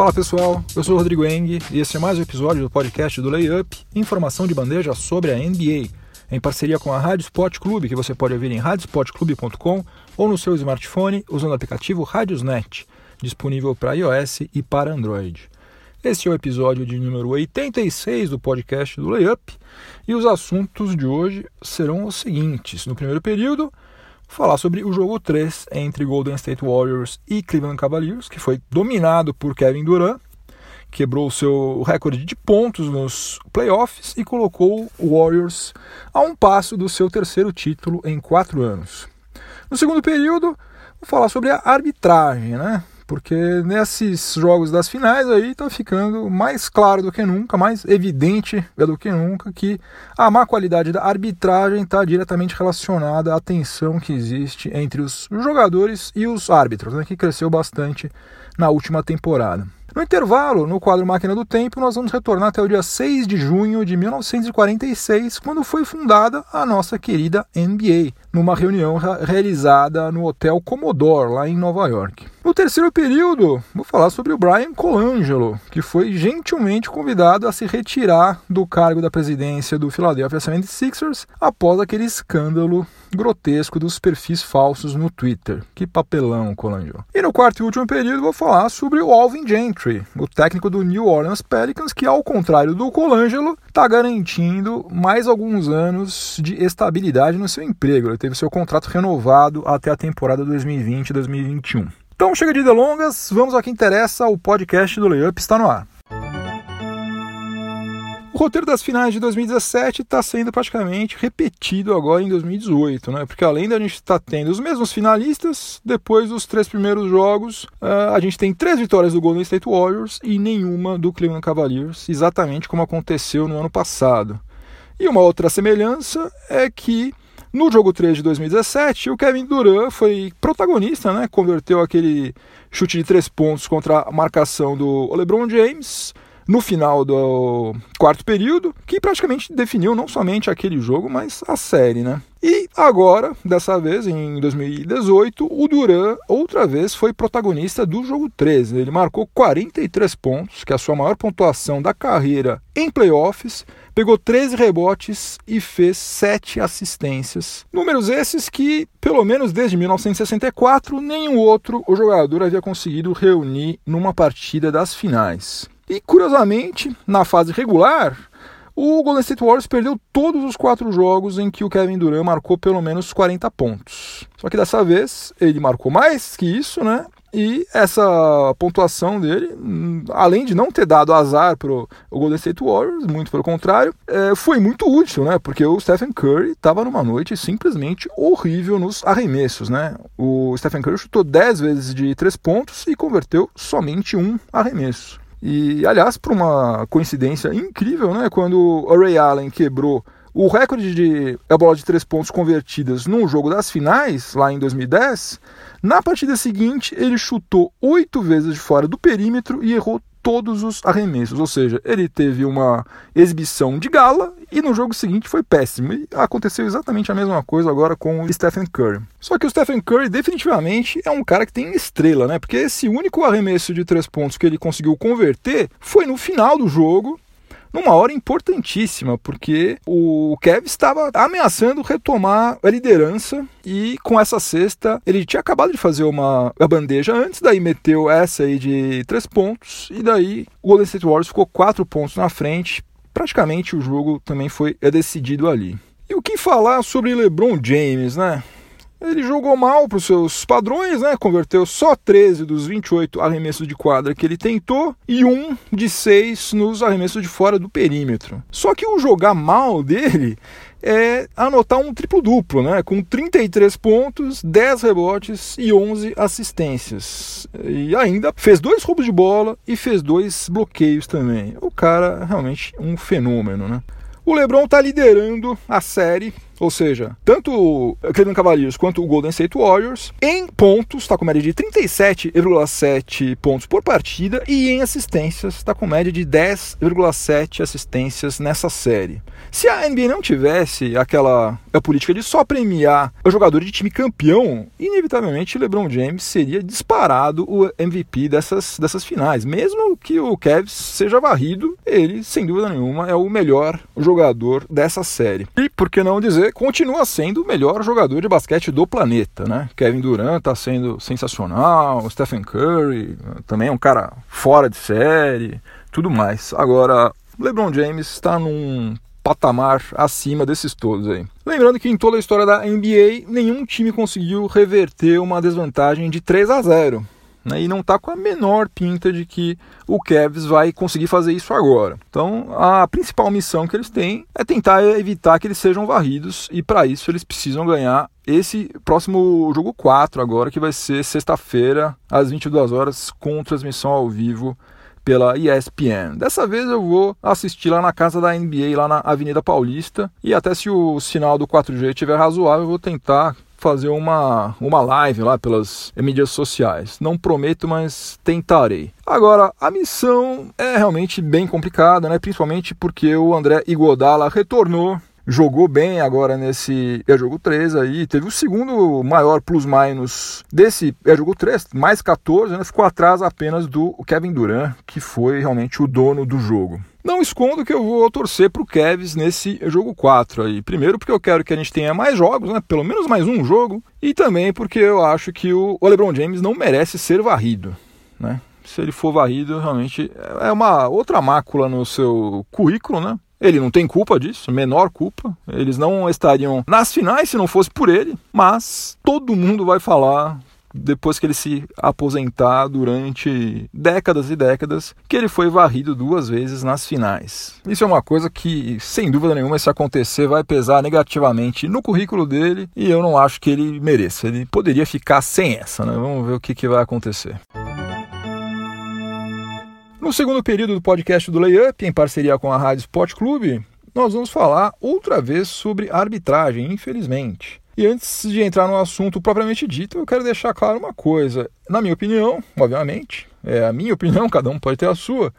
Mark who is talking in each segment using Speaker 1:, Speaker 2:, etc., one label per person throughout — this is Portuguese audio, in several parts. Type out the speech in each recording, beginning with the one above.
Speaker 1: Fala pessoal, eu sou Rodrigo Eng e esse é mais um episódio do podcast do Layup, informação de bandeja sobre a NBA, em parceria com a Rádio Sport Clube, que você pode ouvir em radiosportclube.com ou no seu smartphone usando o aplicativo Radiosnet, disponível para iOS e para Android. Este é o episódio de número 86 do podcast do Layup e os assuntos de hoje serão os seguintes. No primeiro período, falar sobre o jogo 3 entre Golden State Warriors e Cleveland Cavaliers, que foi dominado por Kevin Durant, quebrou o seu recorde de pontos nos playoffs e colocou o Warriors a um passo do seu terceiro título em quatro anos. No segundo período, vou falar sobre a arbitragem, né? Porque nesses jogos das finais aí está ficando mais claro do que nunca, mais evidente do que nunca que a má qualidade da arbitragem está diretamente relacionada à tensão que existe entre os jogadores e os árbitros, né, que cresceu bastante na última temporada. No intervalo, no quadro Máquina do Tempo, nós vamos retornar até o dia 6 de junho de 1946, quando foi fundada a nossa querida NBA, numa reunião realizada no Hotel Commodore, lá em Nova York. No terceiro período, vou falar sobre o Brian Colangelo, que foi gentilmente convidado a se retirar do cargo da presidência do Philadelphia 76ers após aquele escândalo grotesco dos perfis falsos no Twitter. Que papelão, Colangelo. E no quarto e último período, vou falar sobre o Alvin Gentry, o técnico do New Orleans Pelicans, que, ao contrário do Colangelo, está garantindo mais alguns anos de estabilidade no seu emprego. Ele teve seu contrato renovado até a temporada 2020-2021. Então chega de delongas, vamos ao que interessa, o podcast do Layup está no ar. Roteiro das finais de 2017 está sendo praticamente repetido agora em 2018, né? Porque além da gente estar tá tendo os mesmos finalistas, depois dos três primeiros jogos, uh, a gente tem três vitórias do Golden State Warriors e nenhuma do Cleveland Cavaliers, exatamente como aconteceu no ano passado. E uma outra semelhança é que no jogo 3 de 2017, o Kevin Durant foi protagonista, né? Converteu aquele chute de três pontos contra a marcação do LeBron James no final do quarto período, que praticamente definiu não somente aquele jogo, mas a série, né? E agora, dessa vez, em 2018, o Duran outra vez foi protagonista do jogo 13. Ele marcou 43 pontos, que é a sua maior pontuação da carreira em playoffs, pegou 13 rebotes e fez 7 assistências. Números esses que, pelo menos desde 1964, nenhum outro jogador havia conseguido reunir numa partida das finais. E curiosamente, na fase regular, o Golden State Warriors perdeu todos os quatro jogos em que o Kevin Durant marcou pelo menos 40 pontos. Só que dessa vez ele marcou mais que isso, né? E essa pontuação dele, além de não ter dado azar para o Golden State Warriors, muito pelo contrário, é, foi muito útil, né? Porque o Stephen Curry estava numa noite simplesmente horrível nos arremessos, né? O Stephen Curry chutou 10 vezes de 3 pontos e converteu somente um arremesso. E, aliás, por uma coincidência incrível, né, quando o Ray Allen quebrou o recorde de a bola de três pontos convertidas num jogo das finais, lá em 2010, na partida seguinte ele chutou oito vezes de fora do perímetro e errou todos os arremessos, ou seja, ele teve uma exibição de gala e no jogo seguinte foi péssimo. E aconteceu exatamente a mesma coisa agora com o Stephen Curry. Só que o Stephen Curry definitivamente é um cara que tem estrela, né? Porque esse único arremesso de três pontos que ele conseguiu converter foi no final do jogo numa hora importantíssima, porque o Kev estava ameaçando retomar a liderança e com essa cesta ele tinha acabado de fazer uma bandeja antes, daí meteu essa aí de três pontos e daí o Golden State Warriors ficou quatro pontos na frente. Praticamente o jogo também foi decidido ali. E o que falar sobre LeBron James, né? Ele jogou mal para os seus padrões, né? Converteu só 13 dos 28 arremessos de quadra que ele tentou e um de 6 nos arremessos de fora do perímetro. Só que o jogar mal dele é anotar um triplo-duplo, né? Com 33 pontos, 10 rebotes e 11 assistências. E ainda fez dois roubos de bola e fez dois bloqueios também. O cara realmente um fenômeno, né? O LeBron está liderando a série ou seja, tanto o Cleveland Cavaliers quanto o Golden State Warriors, em pontos está com média de 37,7 pontos por partida e em assistências está com média de 10,7 assistências nessa série. Se a NBA não tivesse aquela a política de só premiar o jogador de time campeão, inevitavelmente LeBron James seria disparado o MVP dessas, dessas finais. Mesmo que o Cavs seja varrido, ele, sem dúvida nenhuma, é o melhor jogador dessa série. E, por que não dizer, continua sendo o melhor jogador de basquete do planeta, né? Kevin Durant está sendo sensacional, Stephen Curry também é um cara fora de série, tudo mais. Agora, LeBron James está num patamar acima desses todos aí. Lembrando que em toda a história da NBA, nenhum time conseguiu reverter uma desvantagem de 3 a 0. Né, e não está com a menor pinta de que o Cavs vai conseguir fazer isso agora. Então, a principal missão que eles têm é tentar evitar que eles sejam varridos, e para isso eles precisam ganhar esse próximo jogo 4 agora, que vai ser sexta-feira, às 22 horas, com transmissão ao vivo pela ESPN. Dessa vez eu vou assistir lá na casa da NBA, lá na Avenida Paulista, e até se o sinal do 4G estiver razoável, eu vou tentar fazer uma, uma live lá pelas mídias sociais. Não prometo, mas tentarei. Agora, a missão é realmente bem complicada, né? principalmente porque o André Iguodala retornou jogou bem agora nesse é jogo 3 aí, teve o segundo maior plus-minus desse é jogo 3, mais 14, né? ficou atrás apenas do Kevin Durant, que foi realmente o dono do jogo. Não escondo que eu vou torcer para o Kevs nesse jogo 4 aí. Primeiro porque eu quero que a gente tenha mais jogos, né? Pelo menos mais um jogo. E também porque eu acho que o LeBron James não merece ser varrido, né? Se ele for varrido, realmente é uma outra mácula no seu currículo, né? Ele não tem culpa disso, menor culpa. Eles não estariam nas finais se não fosse por ele, mas todo mundo vai falar depois que ele se aposentar durante décadas e décadas, que ele foi varrido duas vezes nas finais. Isso é uma coisa que, sem dúvida nenhuma, se acontecer, vai pesar negativamente no currículo dele e eu não acho que ele mereça. Ele poderia ficar sem essa, né? Vamos ver o que, que vai acontecer. No segundo período do podcast do Layup, em parceria com a Rádio Sport Clube, nós vamos falar outra vez sobre arbitragem, infelizmente. E antes de entrar no assunto propriamente dito, eu quero deixar claro uma coisa. Na minha opinião, obviamente, é a minha opinião, cada um pode ter a sua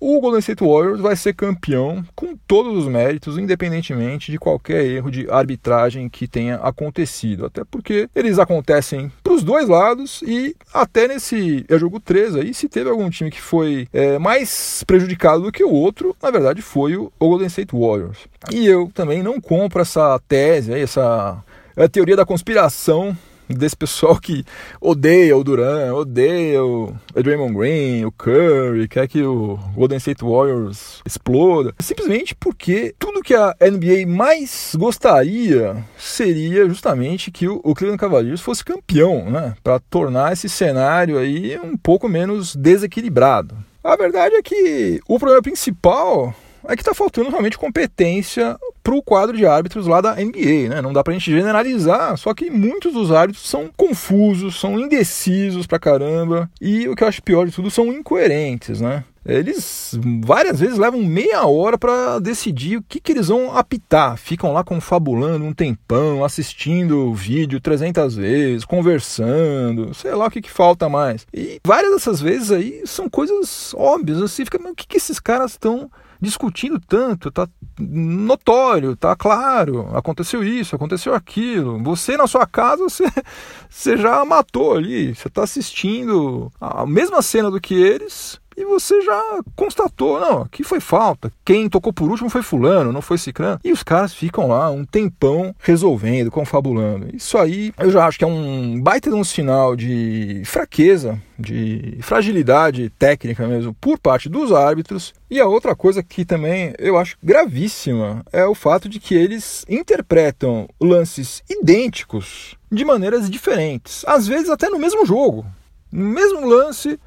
Speaker 1: o Golden State Warriors vai ser campeão com todos os méritos, independentemente de qualquer erro de arbitragem que tenha acontecido. Até porque eles acontecem para os dois lados e até nesse é jogo 3 aí, se teve algum time que foi é, mais prejudicado do que o outro, na verdade foi o Golden State Warriors. E eu também não compro essa tese, essa a teoria da conspiração desse pessoal que odeia o Duran, odeia o Draymond Green, o Curry, quer que o Golden State Warriors exploda. Simplesmente porque tudo que a NBA mais gostaria seria justamente que o Cleveland Cavaliers fosse campeão, né? Para tornar esse cenário aí um pouco menos desequilibrado. A verdade é que o problema principal é que está faltando realmente competência para o quadro de árbitros lá da NBA. Né? Não dá para a gente generalizar, só que muitos dos árbitros são confusos, são indecisos pra caramba, e o que eu acho pior de tudo são incoerentes. Né? Eles várias vezes levam meia hora para decidir o que, que eles vão apitar. Ficam lá confabulando um tempão, assistindo o vídeo 300 vezes, conversando, sei lá o que, que falta mais. E várias dessas vezes aí são coisas óbvias. Assim, fica, o que, que esses caras estão discutindo tanto, tá notório, tá claro, aconteceu isso, aconteceu aquilo. Você na sua casa, você, você já matou ali, você está assistindo a mesma cena do que eles, e você já constatou, não, aqui foi falta. Quem tocou por último foi fulano, não foi ciclano. E os caras ficam lá um tempão resolvendo, confabulando. Isso aí eu já acho que é um baita de um sinal de fraqueza, de fragilidade técnica mesmo por parte dos árbitros. E a outra coisa que também eu acho gravíssima é o fato de que eles interpretam lances idênticos de maneiras diferentes, às vezes até no mesmo jogo. No mesmo lance,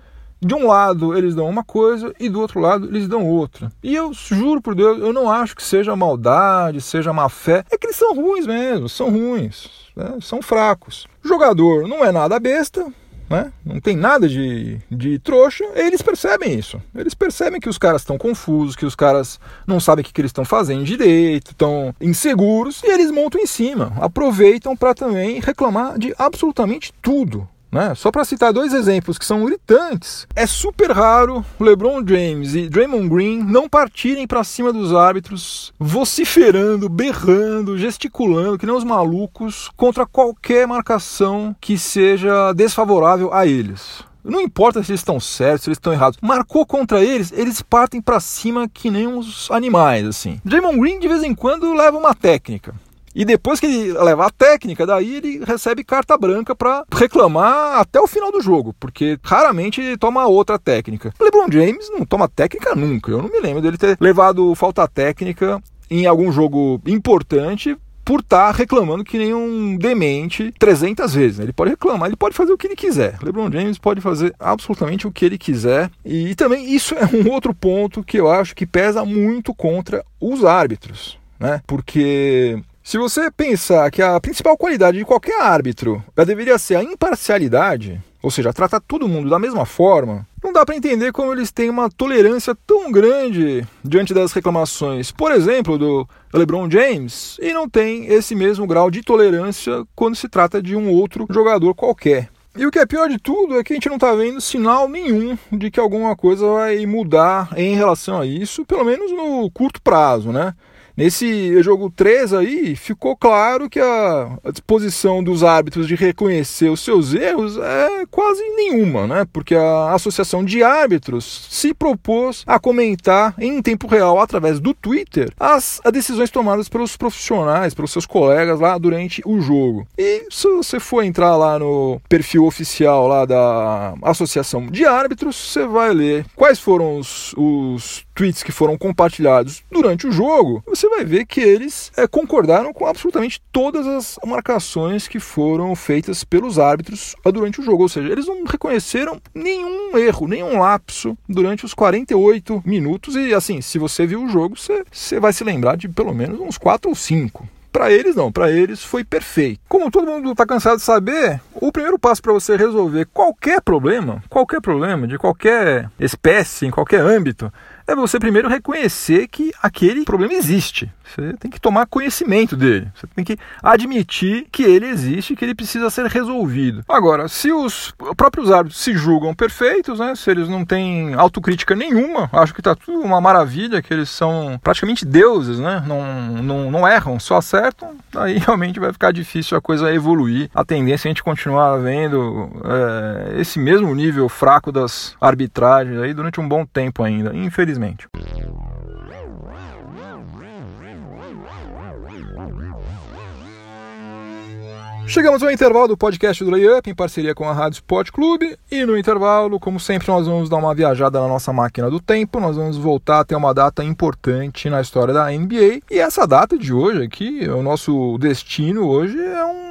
Speaker 1: de um lado eles dão uma coisa e do outro lado eles dão outra. E eu juro por Deus, eu não acho que seja maldade, seja má fé. É que eles são ruins mesmo, são ruins, né? são fracos. O jogador não é nada besta, né? Não tem nada de, de trouxa, eles percebem isso. Eles percebem que os caras estão confusos, que os caras não sabem o que, que eles estão fazendo direito, estão inseguros, e eles montam em cima, aproveitam para também reclamar de absolutamente tudo. Né? Só para citar dois exemplos que são gritantes, é super raro LeBron James e Draymond Green não partirem para cima dos árbitros, vociferando, berrando, gesticulando, que nem os malucos, contra qualquer marcação que seja desfavorável a eles. Não importa se eles estão certos, se eles estão errados. Marcou contra eles, eles partem para cima que nem uns animais, assim. Draymond Green de vez em quando leva uma técnica. E depois que ele levar a técnica, daí ele recebe carta branca para reclamar até o final do jogo, porque raramente ele toma outra técnica. O LeBron James não toma técnica nunca. Eu não me lembro dele ter levado falta técnica em algum jogo importante por estar tá reclamando que nem um demente 300 vezes. Né? Ele pode reclamar, ele pode fazer o que ele quiser. LeBron James pode fazer absolutamente o que ele quiser. E também isso é um outro ponto que eu acho que pesa muito contra os árbitros. Né? Porque se você pensar que a principal qualidade de qualquer árbitro deveria ser a imparcialidade, ou seja, tratar todo mundo da mesma forma, não dá para entender como eles têm uma tolerância tão grande diante das reclamações, por exemplo, do LeBron James, e não tem esse mesmo grau de tolerância quando se trata de um outro jogador qualquer. E o que é pior de tudo é que a gente não está vendo sinal nenhum de que alguma coisa vai mudar em relação a isso, pelo menos no curto prazo, né? Nesse jogo 3 aí, ficou claro que a, a, disposição dos árbitros de reconhecer os seus erros é quase nenhuma, né? Porque a Associação de Árbitros se propôs a comentar em tempo real, através do Twitter, as, as decisões tomadas pelos profissionais, pelos seus colegas lá durante o jogo. E se você for entrar lá no perfil oficial lá da Associação de Árbitros, você vai ler quais foram os, os tweets que foram compartilhados durante o jogo, você vai ver que eles é, concordaram com absolutamente todas as marcações que foram feitas pelos árbitros durante o jogo. Ou seja, eles não reconheceram nenhum erro, nenhum lapso durante os 48 minutos. E assim, se você viu o jogo, você, vai se lembrar de pelo menos uns 4 ou 5. Para eles não, para eles foi perfeito. Como todo mundo está cansado de saber, o primeiro passo para você resolver qualquer problema, qualquer problema de qualquer espécie, em qualquer âmbito, é você primeiro reconhecer que aquele problema existe. Você tem que tomar conhecimento dele. Você tem que admitir que ele existe, que ele precisa ser resolvido. Agora, se os próprios árbitros se julgam perfeitos, né, se eles não têm autocrítica nenhuma, acho que está tudo uma maravilha, que eles são praticamente deuses, né, não, não, não erram, só acertam, aí realmente vai ficar difícil a coisa evoluir. A tendência é a gente continuar vendo é, esse mesmo nível fraco das arbitragens aí durante um bom tempo ainda, infelizmente Chegamos ao intervalo do podcast do Layup em parceria com a Rádio Sport Clube. E no intervalo, como sempre, nós vamos dar uma viajada na nossa máquina do tempo, nós vamos voltar até uma data importante na história da NBA e essa data de hoje aqui, o nosso destino hoje é um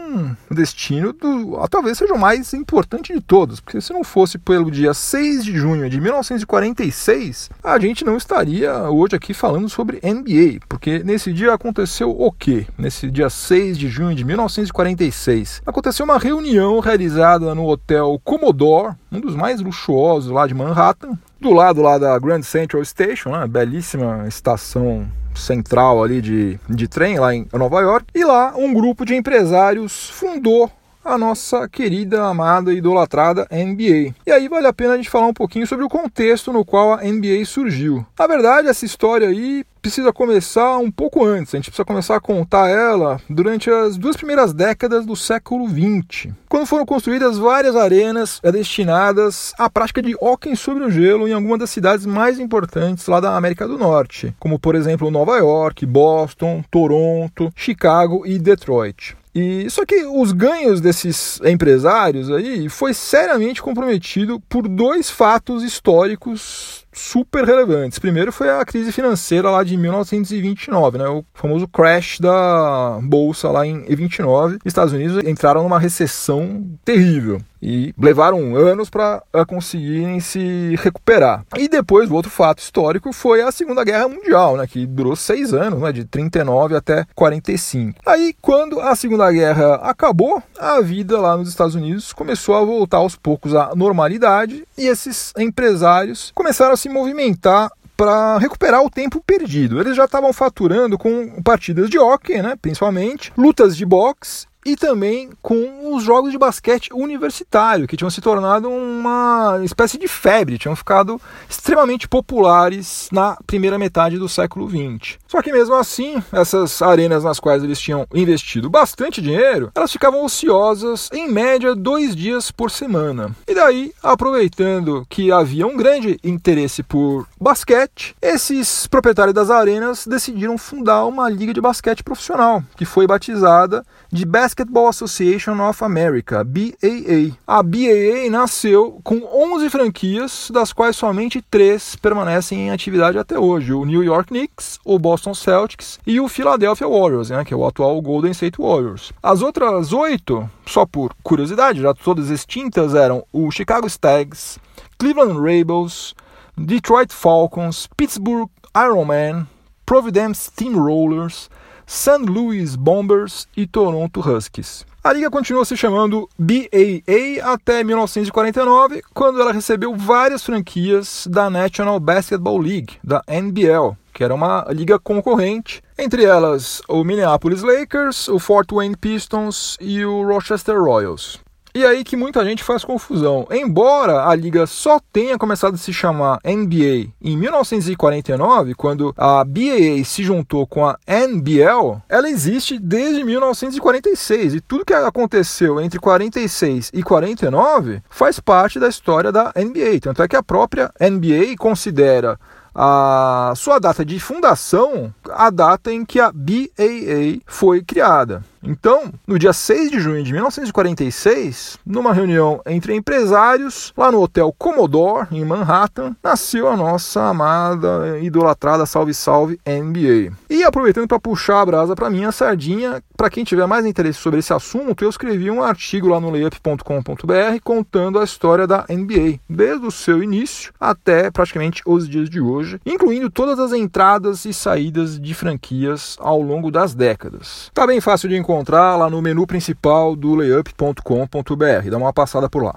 Speaker 1: destino do, talvez seja o mais importante de todos, porque se não fosse pelo dia 6 de junho de 1946, a gente não estaria hoje aqui falando sobre NBA, porque nesse dia aconteceu o quê? Nesse dia 6 de junho de 1946, aconteceu uma reunião realizada no hotel Commodore, um dos mais luxuosos lá de Manhattan, do lado lá da Grand Central Station, né? belíssima estação central ali de, de trem lá em Nova York. E lá um grupo de empresários fundou a nossa querida, amada e idolatrada NBA. E aí vale a pena a gente falar um pouquinho sobre o contexto no qual a NBA surgiu. Na verdade, essa história aí precisa começar um pouco antes. A gente precisa começar a contar ela durante as duas primeiras décadas do século XX, quando foram construídas várias arenas destinadas à prática de hóquei sobre o gelo em algumas das cidades mais importantes lá da América do Norte, como por exemplo Nova York, Boston, Toronto, Chicago e Detroit. E só que os ganhos desses empresários aí foi seriamente comprometido por dois fatos históricos super relevantes. Primeiro foi a crise financeira lá de 1929, né, o famoso crash da bolsa lá em 29. Estados Unidos entraram numa recessão terrível. E levaram anos para conseguirem se recuperar. E depois, o outro fato histórico foi a Segunda Guerra Mundial, né, que durou seis anos, né, de 39 até 45. Aí, quando a Segunda Guerra acabou, a vida lá nos Estados Unidos começou a voltar aos poucos à normalidade e esses empresários começaram a se movimentar para recuperar o tempo perdido. Eles já estavam faturando com partidas de hockey, né, principalmente, lutas de boxe e também com os jogos de basquete universitário, que tinham se tornado uma espécie de febre, tinham ficado extremamente populares na primeira metade do século XX. Só que mesmo assim, essas arenas nas quais eles tinham investido bastante dinheiro, elas ficavam ociosas em média dois dias por semana. E daí, aproveitando que havia um grande interesse por basquete, esses proprietários das arenas decidiram fundar uma liga de basquete profissional, que foi batizada de Basketball Association of America, BAA. A BAA nasceu com 11 franquias, das quais somente três permanecem em atividade até hoje: o New York Knicks, o Boston Celtics e o Philadelphia Warriors, né, que é o atual Golden State Warriors. As outras oito, só por curiosidade, já todas extintas, eram o Chicago Stags, Cleveland Rebels, Detroit Falcons, Pittsburgh Ironman, Providence Steamrollers, St. Louis Bombers e Toronto Huskies. A liga continuou se chamando BAA até 1949, quando ela recebeu várias franquias da National Basketball League, da NBL, que era uma liga concorrente, entre elas o Minneapolis Lakers, o Fort Wayne Pistons e o Rochester Royals. E aí que muita gente faz confusão. Embora a liga só tenha começado a se chamar NBA em 1949, quando a BAA se juntou com a NBL, ela existe desde 1946 e tudo que aconteceu entre 46 e 49 faz parte da história da NBA. Tanto é que a própria NBA considera a sua data de fundação a data em que a BAA foi criada. Então, no dia 6 de junho de 1946, numa reunião entre empresários, lá no Hotel Commodore, em Manhattan, nasceu a nossa amada, idolatrada Salve Salve NBA. E aproveitando para puxar a brasa para mim, a sardinha, para quem tiver mais interesse sobre esse assunto, eu escrevi um artigo lá no layup.com.br contando a história da NBA, desde o seu início até praticamente os dias de hoje, incluindo todas as entradas e saídas de franquias ao longo das décadas. Tá bem fácil de encontrar lá no menu principal do layup.com.br. Dá uma passada por lá.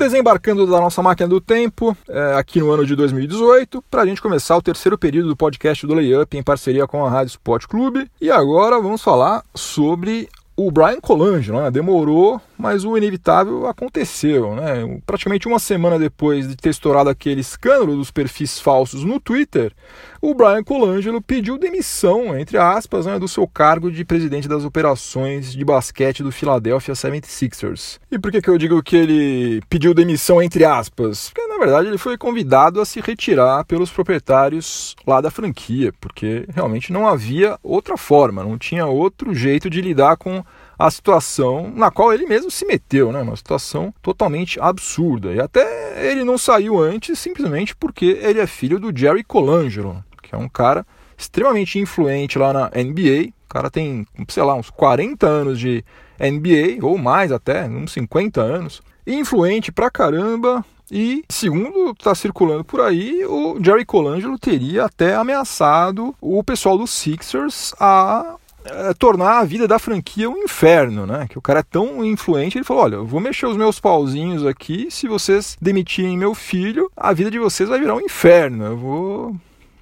Speaker 1: Desembarcando da nossa máquina do tempo, é, aqui no ano de 2018, para a gente começar o terceiro período do podcast do Layup em parceria com a Rádio Sport Clube. E agora vamos falar sobre o Brian Colangelo. Né? Demorou mas o inevitável aconteceu. Né? Praticamente uma semana depois de ter estourado aquele escândalo dos perfis falsos no Twitter, o Brian Colangelo pediu demissão, entre aspas, né, do seu cargo de presidente das operações de basquete do Philadelphia 76ers. E por que, que eu digo que ele pediu demissão, entre aspas? Porque, verdade, ele foi convidado a se retirar pelos proprietários lá da franquia, porque realmente não havia outra forma, não tinha outro jeito de lidar com a situação na qual ele mesmo se meteu, né? Uma situação totalmente absurda. E até ele não saiu antes simplesmente porque ele é filho do Jerry Colangelo, que é um cara extremamente influente lá na NBA. O cara tem, sei lá, uns 40 anos de NBA, ou mais até, uns 50 anos. Influente pra caramba, e, segundo está circulando por aí, o Jerry Colangelo teria até ameaçado o pessoal dos Sixers a é, tornar a vida da franquia um inferno, né? Que o cara é tão influente, ele falou: olha, eu vou mexer os meus pauzinhos aqui, se vocês demitirem meu filho, a vida de vocês vai virar um inferno. Eu vou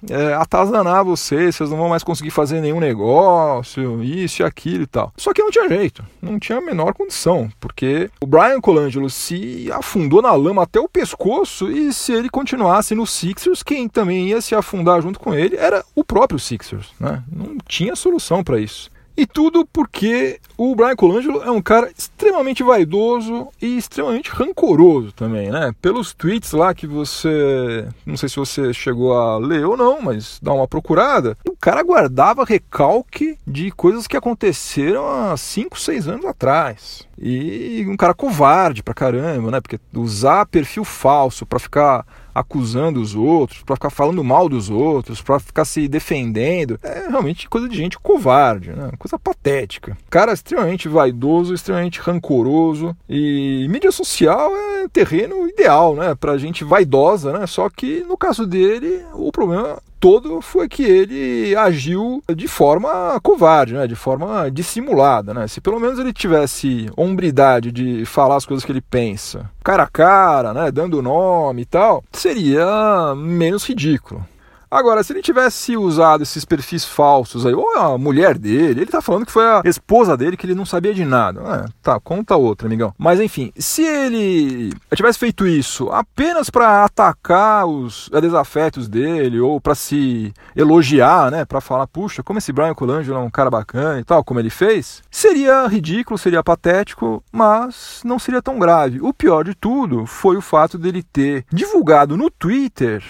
Speaker 1: é, atazanar vocês, vocês não vão mais conseguir fazer nenhum negócio, isso e aquilo e tal. Só que não tinha jeito, não tinha a menor condição, porque o Brian Colangelo se afundou na lama até o pescoço e se ele continuasse no Sixers, quem também ia se afundar junto com ele era o próprio Sixers, né? Não tinha solução para isso. E tudo porque o Brian Colangelo é um cara extremamente vaidoso e extremamente rancoroso também, né? Pelos tweets lá que você. Não sei se você chegou a ler ou não, mas dá uma procurada. O cara guardava recalque de coisas que aconteceram há 5, 6 anos atrás. E um cara covarde pra caramba, né? Porque usar perfil falso para ficar acusando os outros, para ficar falando mal dos outros, para ficar se defendendo, é realmente coisa de gente covarde, né? Coisa patética. Cara extremamente vaidoso, extremamente rancoroso e mídia social é terreno ideal, né, pra gente vaidosa, né? Só que no caso dele, o problema todo foi que ele agiu de forma covarde, né? de forma dissimulada. Né? Se pelo menos ele tivesse hombridade de falar as coisas que ele pensa, cara a cara, né? dando nome e tal, seria menos ridículo. Agora, se ele tivesse usado esses perfis falsos aí, ou a mulher dele, ele tá falando que foi a esposa dele que ele não sabia de nada. É, tá, conta outra, amigão. Mas enfim, se ele tivesse feito isso apenas para atacar os desafetos dele ou para se elogiar, né, para falar, puxa, como esse Brian Colangelo é um cara bacana e tal, como ele fez, seria ridículo, seria patético, mas não seria tão grave. O pior de tudo foi o fato dele ter divulgado no Twitter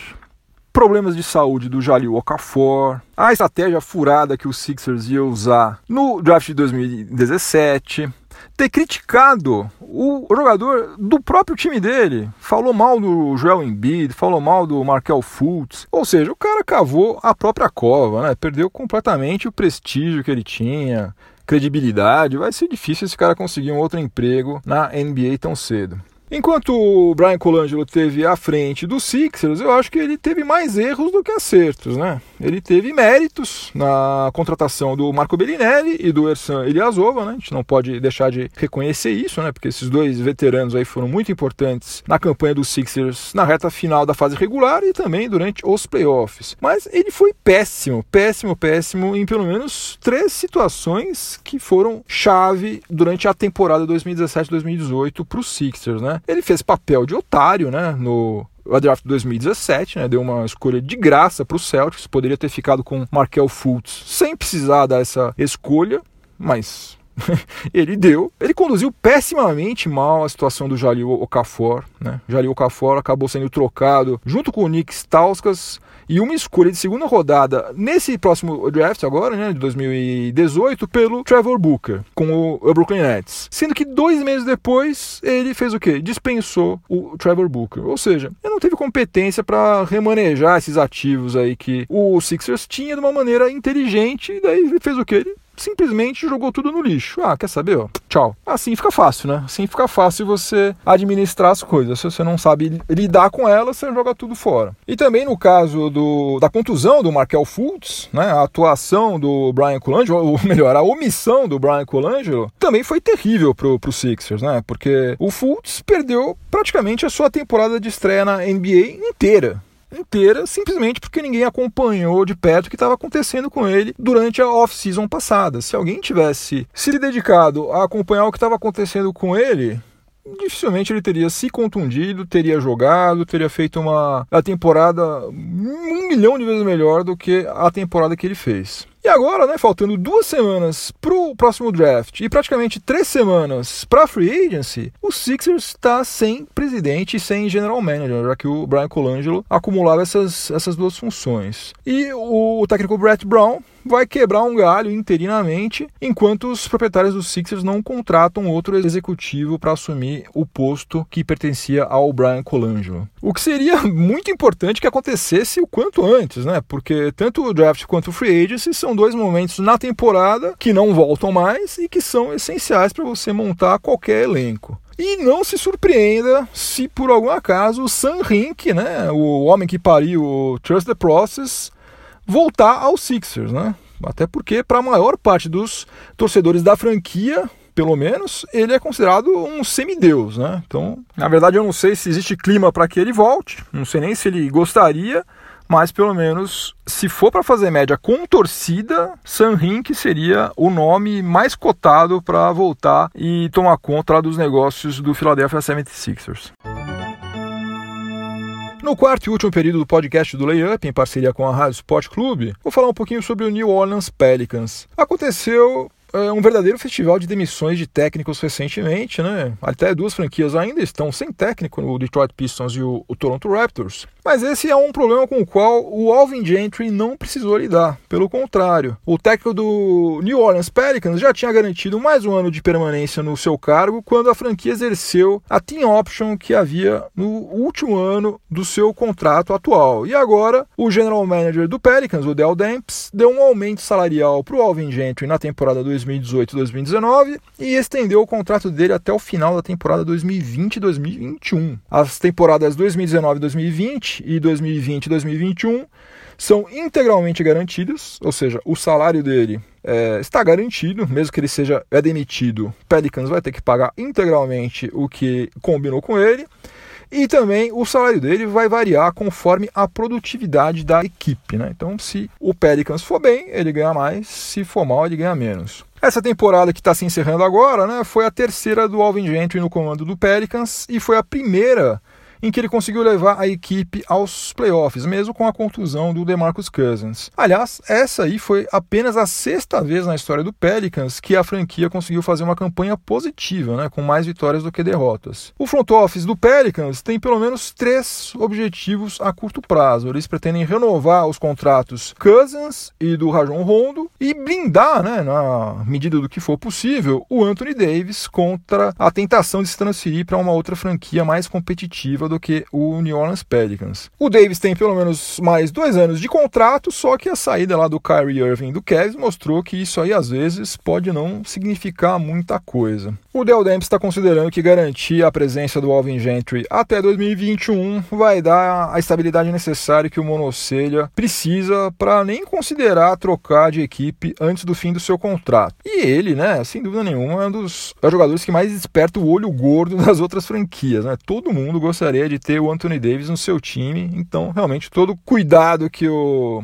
Speaker 1: problemas de saúde do Jalil Okafor, a estratégia furada que o Sixers ia usar no draft de 2017, ter criticado o jogador do próprio time dele, falou mal do Joel Embiid, falou mal do Markel Fultz, ou seja, o cara cavou a própria cova, né? Perdeu completamente o prestígio que ele tinha, credibilidade, vai ser difícil esse cara conseguir um outro emprego na NBA tão cedo. Enquanto o Brian Colangelo teve à frente do Sixers, eu acho que ele teve mais erros do que acertos, né? Ele teve méritos na contratação do Marco Bellinelli e do Ersan Ilyasova, né? A gente não pode deixar de reconhecer isso, né? Porque esses dois veteranos aí foram muito importantes na campanha dos Sixers na reta final da fase regular e também durante os playoffs. Mas ele foi péssimo, péssimo, péssimo em pelo menos três situações que foram chave durante a temporada 2017-2018 para os Sixers, né? Ele fez papel de otário, né? No o draft 2017, né, deu uma escolha de graça para o Celtics, poderia ter ficado com Markel Fultz sem precisar dar essa escolha, mas ele deu. Ele conduziu pessimamente mal a situação do Jalil Okafor. Né? Jalil Okafor acabou sendo trocado junto com o Nick Stauskas e uma escolha de segunda rodada nesse próximo draft agora, né, de 2018, pelo Trevor Booker com o Brooklyn Nets. Sendo que dois meses depois ele fez o quê? Dispensou o Trevor Booker. Ou seja, ele não teve competência para remanejar esses ativos aí que o Sixers tinha de uma maneira inteligente. E daí ele fez o quê? Ele simplesmente jogou tudo no lixo. Ah, quer saber? Ó, tchau. Assim fica fácil, né? Assim fica fácil você administrar as coisas. Se você não sabe lidar com elas, você joga tudo fora. E também no caso do, da contusão do Markel Fultz, né? A atuação do Brian Colangelo, ou melhor, a omissão do Brian Colangelo, também foi terrível pro, pro Sixers, né? Porque o Fultz perdeu praticamente a sua temporada de estreia na NBA inteira inteira, simplesmente porque ninguém acompanhou de perto o que estava acontecendo com ele durante a off-season passada. Se alguém tivesse se dedicado a acompanhar o que estava acontecendo com ele, dificilmente ele teria se contundido, teria jogado, teria feito uma a temporada um milhão de vezes melhor do que a temporada que ele fez. E agora, né, faltando duas semanas para o próximo draft e praticamente três semanas para a free agency, o Sixers está sem presidente e sem general manager, já que o Brian Colangelo acumulava essas, essas duas funções. E o técnico Brett Brown vai quebrar um galho interinamente, enquanto os proprietários dos Sixers não contratam outro executivo para assumir o posto que pertencia ao Brian Colangelo. O que seria muito importante que acontecesse o quanto antes, né? Porque tanto o draft quanto o free agency são dois momentos na temporada que não voltam mais e que são essenciais para você montar qualquer elenco. E não se surpreenda se por algum acaso o Sam Hink, né, o homem que pariu o Trust the Process, voltar aos Sixers, né? Até porque para a maior parte dos torcedores da franquia, pelo menos, ele é considerado um semideus, né? Então, na verdade, eu não sei se existe clima para que ele volte, não sei nem se ele gostaria, mas pelo menos, se for para fazer média com torcida, Sam Hink seria o nome mais cotado para voltar e tomar conta dos negócios do Philadelphia 76ers. No quarto e último período do podcast do Layup, em parceria com a Rádio Sport Clube, vou falar um pouquinho sobre o New Orleans Pelicans. Aconteceu um verdadeiro festival de demissões de técnicos recentemente, né? Até duas franquias ainda estão sem técnico, o Detroit Pistons e o, o Toronto Raptors. Mas esse é um problema com o qual o Alvin Gentry não precisou lidar. Pelo contrário, o técnico do New Orleans Pelicans já tinha garantido mais um ano de permanência no seu cargo quando a franquia exerceu a team option que havia no último ano do seu contrato atual. E agora, o general manager do Pelicans, o Dell Demps, deu um aumento salarial para o Alvin Gentry na temporada 2018-2019 e estendeu o contrato dele até o final da temporada 2020-2021. As temporadas 2019-2020 e 2020 e 2021 são integralmente garantidas, ou seja, o salário dele é, está garantido, mesmo que ele seja é demitido, Pelicans vai ter que pagar integralmente o que combinou com ele. E também o salário dele vai variar conforme a produtividade da equipe. Né? Então, se o Pelicans for bem, ele ganha mais, se for mal, ele ganha menos. Essa temporada que está se encerrando agora né, foi a terceira do Alvin Gentry no comando do Pelicans e foi a primeira em que ele conseguiu levar a equipe aos playoffs, mesmo com a contusão do DeMarcus Cousins. Aliás, essa aí foi apenas a sexta vez na história do Pelicans que a franquia conseguiu fazer uma campanha positiva, né, com mais vitórias do que derrotas. O front office do Pelicans tem pelo menos três objetivos a curto prazo. Eles pretendem renovar os contratos Cousins e do Rajon Rondo e blindar, né, na medida do que for possível, o Anthony Davis contra a tentação de se transferir para uma outra franquia mais competitiva do que o New Orleans Pelicans. O Davis tem pelo menos mais dois anos de contrato, só que a saída lá do Kyrie Irving do Cavs mostrou que isso aí às vezes pode não significar muita coisa. O Del Demps está considerando que garantir a presença do Alvin Gentry até 2021 vai dar a estabilidade necessária que o Monocelha precisa para nem considerar trocar de equipe antes do fim do seu contrato. E ele, né, sem dúvida nenhuma, é um dos jogadores que mais desperta o olho gordo das outras franquias. Né? Todo mundo gostaria gostaria de ter o Anthony Davis no seu time. Então, realmente, todo cuidado que o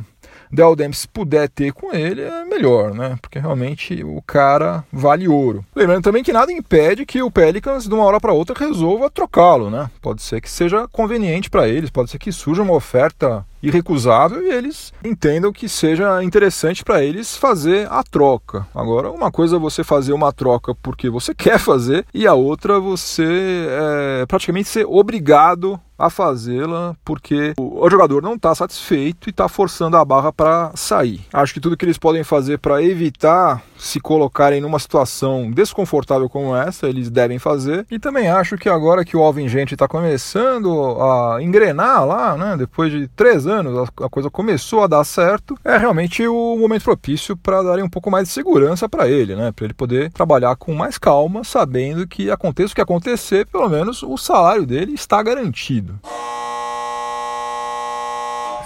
Speaker 1: Del Demps puder ter com ele é melhor, né? Porque realmente o cara vale ouro. Lembrando também que nada impede que o Pelicans, de uma hora para outra, resolva trocá-lo, né? Pode ser que seja conveniente para eles, pode ser que surja uma oferta irrecusável e eles entendam que seja interessante para eles fazer a troca. Agora, uma coisa é você fazer uma troca porque você quer fazer e a outra você é, praticamente ser obrigado a fazê-la porque o jogador não está satisfeito e está forçando a barra para sair. Acho que tudo que eles podem fazer para evitar se colocarem numa situação desconfortável como essa, eles devem fazer. E também acho que agora que o Alvin Gente está começando a engrenar lá, né, depois de três anos, a coisa começou a dar certo, é realmente o momento propício para darem um pouco mais de segurança para ele, né, para ele poder trabalhar com mais calma, sabendo que aconteça o que acontecer, pelo menos o salário dele está garantido.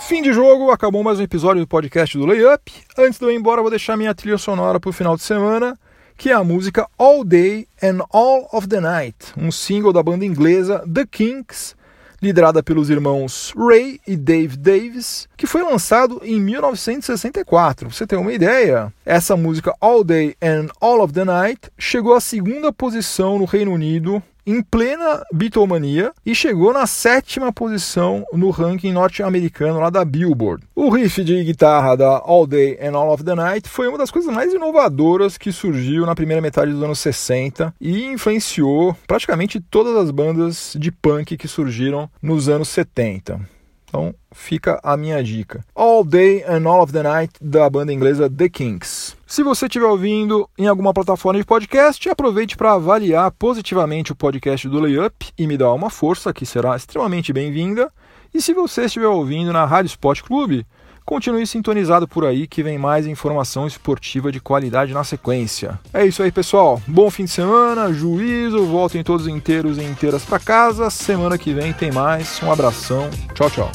Speaker 1: Fim de jogo, acabou mais um episódio do podcast do Layup. Antes de eu ir embora, vou deixar minha trilha sonora para o final de semana, que é a música All Day and All of the Night, um single da banda inglesa The Kinks, liderada pelos irmãos Ray e Dave Davis, que foi lançado em 1964. Pra você ter uma ideia, essa música All Day and All of the Night chegou à segunda posição no Reino Unido em plena Beatlemania e chegou na sétima posição no ranking norte-americano lá da Billboard. O riff de guitarra da All Day and All of the Night foi uma das coisas mais inovadoras que surgiu na primeira metade dos anos 60 e influenciou praticamente todas as bandas de punk que surgiram nos anos 70. Então fica a minha dica. All Day and All of the Night da banda inglesa The Kinks. Se você estiver ouvindo em alguma plataforma de podcast, aproveite para avaliar positivamente o podcast do Layup e me dar uma força, que será extremamente bem-vinda. E se você estiver ouvindo na Rádio Sport Clube, continue sintonizado por aí que vem mais informação esportiva de qualidade na sequência. É isso aí, pessoal. Bom fim de semana, juízo, voltem todos inteiros e inteiras para casa. Semana que vem tem mais. Um abração. Tchau, tchau.